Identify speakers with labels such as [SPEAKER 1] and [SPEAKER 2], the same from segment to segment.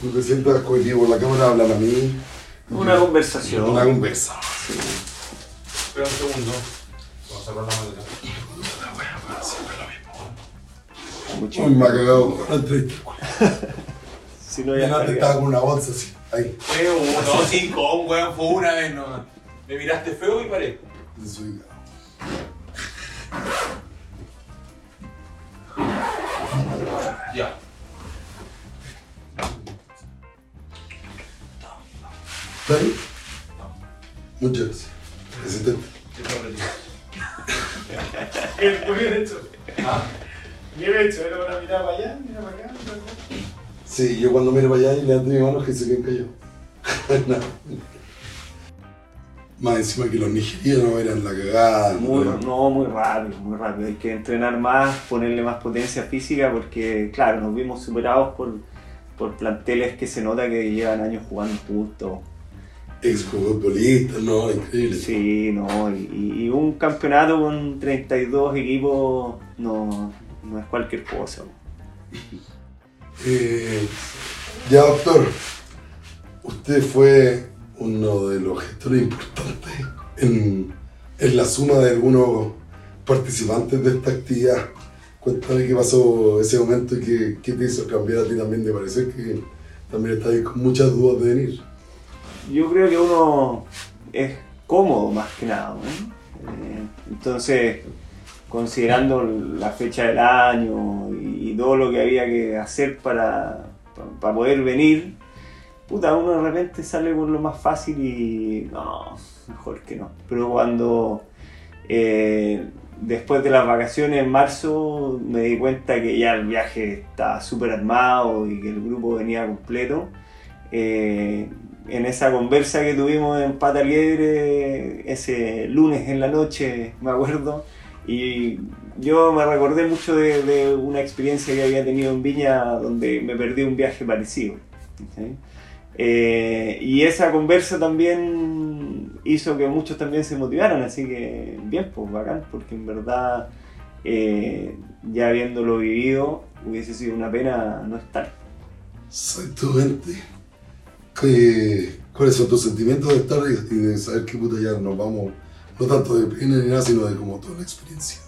[SPEAKER 1] tú te sientas cohesivo por la cámara, hablan a mí.
[SPEAKER 2] Una conversación.
[SPEAKER 1] Una conversa.
[SPEAKER 3] Espera un segundo. Vamos a cerrar la maleta.
[SPEAKER 2] Mucho.
[SPEAKER 1] Uy, me ha cagado con la entrevista.
[SPEAKER 2] Si no, ya
[SPEAKER 1] antes
[SPEAKER 2] estaría.
[SPEAKER 1] estaba con una bolsa así. Ahí.
[SPEAKER 3] Feo, no, cinco, weón, fue una vez nomás. Me miraste feo y paré.
[SPEAKER 1] Desubicado.
[SPEAKER 3] Ya.
[SPEAKER 1] ¿Está ahí? Muchas gracias. Presidente.
[SPEAKER 4] Bien hecho.
[SPEAKER 3] Ah,
[SPEAKER 4] Bien hecho, era una mirada para allá, mira para acá, mira para acá.
[SPEAKER 1] Sí, yo cuando miro para allá y levanto mi mano, que se queden callados. Nada. Más encima que los nigerianos eran la cagada.
[SPEAKER 2] Muy,
[SPEAKER 1] ¿no?
[SPEAKER 2] no, muy rápido, muy rápido. Hay que entrenar más, ponerle más potencia física porque, claro, nos vimos superados por, por planteles que se nota que llevan años jugando juntos.
[SPEAKER 1] Exfutbolistas, no, increíble.
[SPEAKER 2] Sí, no, y, y un campeonato con 32 equipos no, no es cualquier cosa.
[SPEAKER 1] Eh, ya, doctor, usted fue uno de los gestores importantes en, en la suma de algunos participantes de esta actividad. Cuéntame qué pasó ese momento y qué, qué te hizo cambiar a ti también de parecer que también estás ahí con muchas dudas de venir.
[SPEAKER 2] Yo creo que uno es cómodo más que nada. Eh, entonces, considerando la fecha del año y, todo lo que había que hacer para, pa- para poder venir, puta, uno de repente sale con lo más fácil y no, mejor que no. Pero cuando eh, después de las vacaciones en marzo me di cuenta que ya el viaje estaba súper armado y que el grupo venía completo. eh, en esa conversa que tuvimos en Pata Liebre ese lunes en la noche, me acuerdo, y yo me recordé mucho de, de una experiencia que había tenido en Viña donde me perdí un viaje parecido. ¿sí? Eh, y esa conversa también hizo que muchos también se motivaran, así que bien, pues bacán, porque en verdad eh, ya habiéndolo vivido hubiese sido una pena no estar.
[SPEAKER 1] Exactamente. ¿Qué- ¿Cuáles son tus sentimientos de estar y de saber que puta ya nos vamos, no tanto de pena ni nada, sino de como toda la experiencia?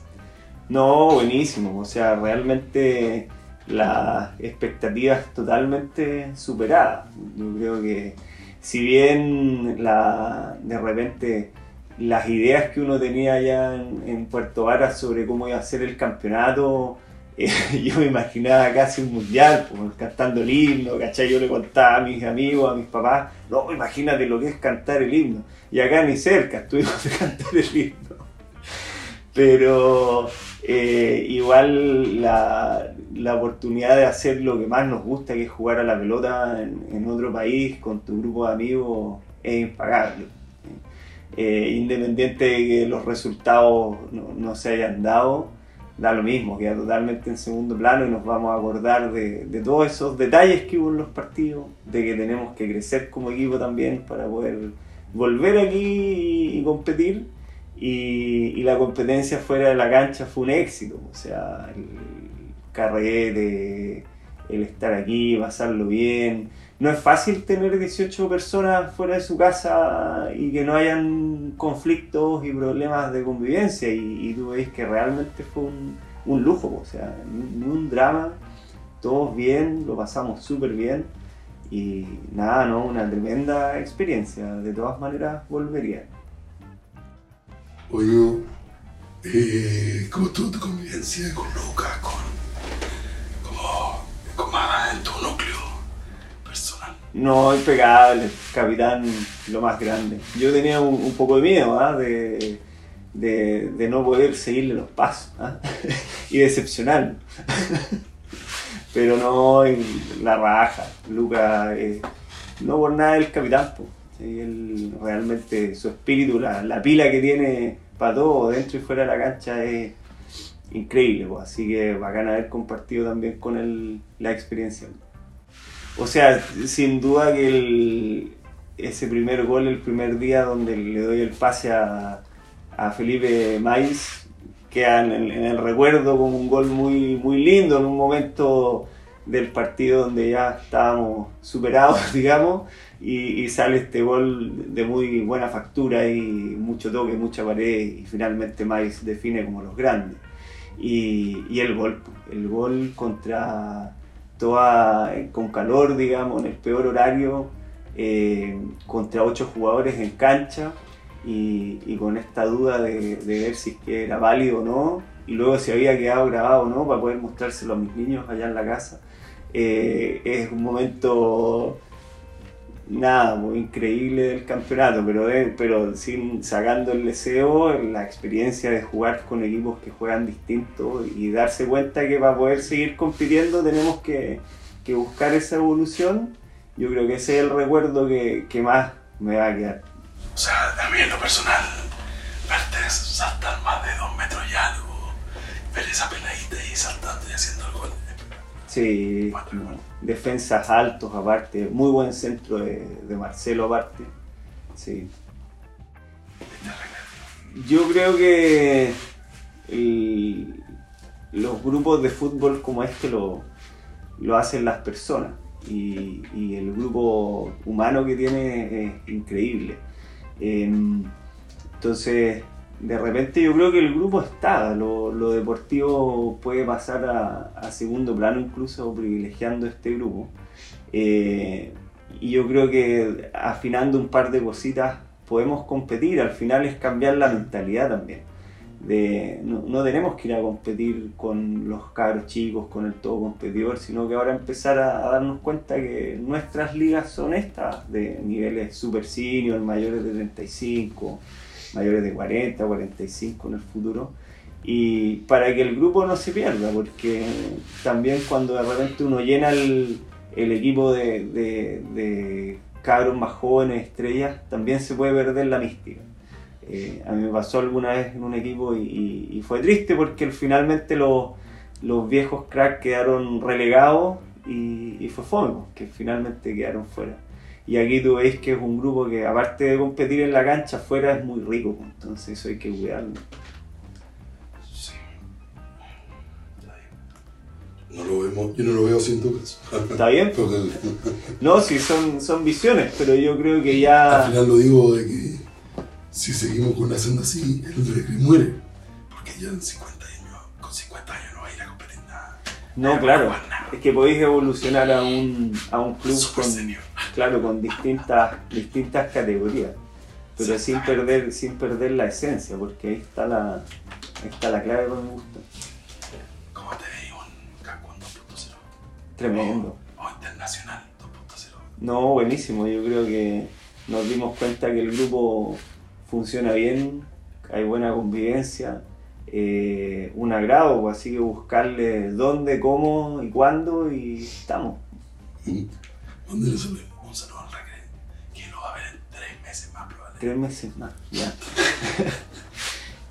[SPEAKER 2] No, buenísimo. O sea, realmente las expectativas totalmente superadas. Yo creo que si bien la, de repente las ideas que uno tenía allá en, Puerto Varas sobre cómo iba a ser el campeonato, eh, yo me imaginaba casi un mundial, pues, cantando el himno, ¿cachai? Yo le contaba a mis amigos, a mis papás, no, imagínate lo que es cantar el himno. Y acá ni cerca estuvimos de cantar el himno. Pero eh, igual la, la oportunidad de hacer lo que más nos gusta, que es jugar a la pelota en, en otro país con tu grupo de amigos, es impagable. Eh, independiente de que los resultados no, no se hayan dado, da lo mismo, queda totalmente en segundo plano y nos vamos a acordar de, todos esos detalles que hubo en los partidos, de que tenemos que crecer como equipo también para poder volver aquí y, y competir. Y, y la competencia fuera de la cancha fue un éxito, o sea, el carrete, el estar aquí, pasarlo bien. No es fácil tener 18 personas fuera de su casa y que no hayan conflictos y problemas de convivencia. Y, y tú ves que realmente fue un, lujo, o sea, ni un drama, todos bien, lo pasamos súper bien. Y nada, ¿no? Una tremenda experiencia. De todas maneras, volvería.
[SPEAKER 1] Oye, eh, ¿cómo estuvo tu convivencia con Lucas,
[SPEAKER 2] No, impecable, capitán, lo más grande. Yo tenía un, poco de miedo ¿ah? de, de, no poder seguirle los pasos ¿ah? y decepcionarlo. Pero no, la raja. Lucas, eh, no por nada el capitán. realmente, su espíritu, la, la pila que tiene para todo, dentro y fuera de la cancha, es increíble. Así que bacán haber compartido también con él la experiencia. O sea, sin duda que el- ese primer gol, el primer día donde le doy el pase a, a Felipe Maiz, queda en el, en el recuerdo como un gol muy, muy lindo, en un momento del partido donde ya estábamos superados, digamos, y, sale este gol de muy buena factura y mucho toque, mucha pared, y finalmente Mais define como los grandes. Y, y el gol, el gol contra toda, con calor, digamos, en el peor horario, eh, contra ocho jugadores en cancha y, con esta duda de, ver si era válido o no, y luego si había quedado grabado o no para poder mostrárselo a mis niños allá en la casa. Eh, es un momento nada muy increíble del campeonato, pero, de- pero sin sacando el deseo, la experiencia de jugar con equipos que juegan distinto y darse cuenta que para poder seguir compitiendo tenemos que, que buscar esa evolución. Yo creo que ese es el recuerdo que, que más me va a quedar.
[SPEAKER 1] O sea, a mí en lo personal, verte saltar más de dos metros y algo, ver esa peladita
[SPEAKER 2] Sí, defensas altos aparte, muy buen centro de, Marcelo aparte. Sí. Yo creo que los grupos de fútbol como este lo, lo hacen las personas y, y el grupo humano que tiene es increíble. Em, entonces, de repente yo creo que el grupo está, lo, lo deportivo puede pasar a, segundo plano incluso privilegiando este grupo. Eh, y yo creo que afinando un par de cositas podemos competir, al final es cambiar la mentalidad también. De, no, tenemos que ir a competir con los cabros chicos, con el todo competidor, sino que ahora empezar a darnos cuenta que nuestras ligas son estas, de niveles super senior, mayores de 35, mayores de 40, 45 en el futuro. Y para que el grupo no se pierda, porque también cuando de repente uno llena el, equipo de, de, cabros más jóvenes, estrellas, también se puede perder la mística. Eh, a mí me pasó alguna vez en un equipo y, fue triste porque finalmente los, viejos cracks quedaron relegados y, y fue fome, que finalmente quedaron fuera. Y aquí tú veis que es un grupo que aparte de competir en la cancha, fuera es muy rico, pues, entonces eso hay que cuidarlo.
[SPEAKER 1] Sí. No lo vemos, yo no lo veo sin dudas.
[SPEAKER 2] ¿Está bien? No, sí, son, son visiones, pero yo creo que
[SPEAKER 1] al
[SPEAKER 2] ya...
[SPEAKER 1] final lo digo de que si seguimos con una senda así, el Utrecht muere. Porque ya en 50 años, con 50 años no va a ir a competir nada.
[SPEAKER 2] No, claro, es que podéis evolucionar a un, a un club
[SPEAKER 1] Super
[SPEAKER 2] con,
[SPEAKER 1] senior.
[SPEAKER 2] claro, con distintas, distintas categorías, pero sin perder, sin perder la esencia, porque ahí está la, ahí está la clave que me gusta.
[SPEAKER 1] ¿Cómo te veis un Cancún 2.0?
[SPEAKER 2] Tremendo.
[SPEAKER 1] O internacional 2.0.
[SPEAKER 2] No, buenísimo, yo creo que nos dimos cuenta que el grupo funciona bien, hay buena convivencia, eh, un agrado, pues, así que buscarle dónde, cómo y cuándo y estamos.
[SPEAKER 1] Un saludo al recreo. Que lo va a ver en tres meses más probablemente.
[SPEAKER 2] Tres meses más, ya.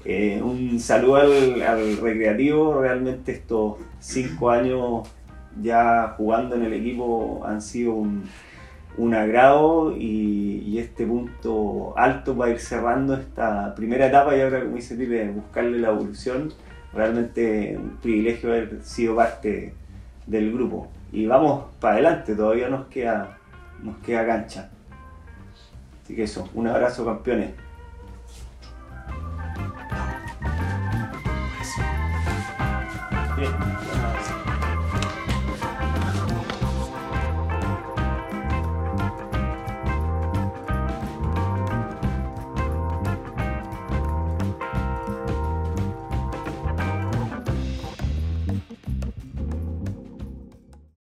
[SPEAKER 2] Eh, un saludo al, al recreativo, realmente estos cinco años ya jugando en el equipo han sido un, un agrado y, este punto alto para ir cerrando esta primera etapa y ahora como dice Pipe, buscarle la evolución, realmente un privilegio haber sido parte del grupo. Y vamos para adelante, todavía nos queda, nos queda cancha. Así que eso, un abrazo campeones.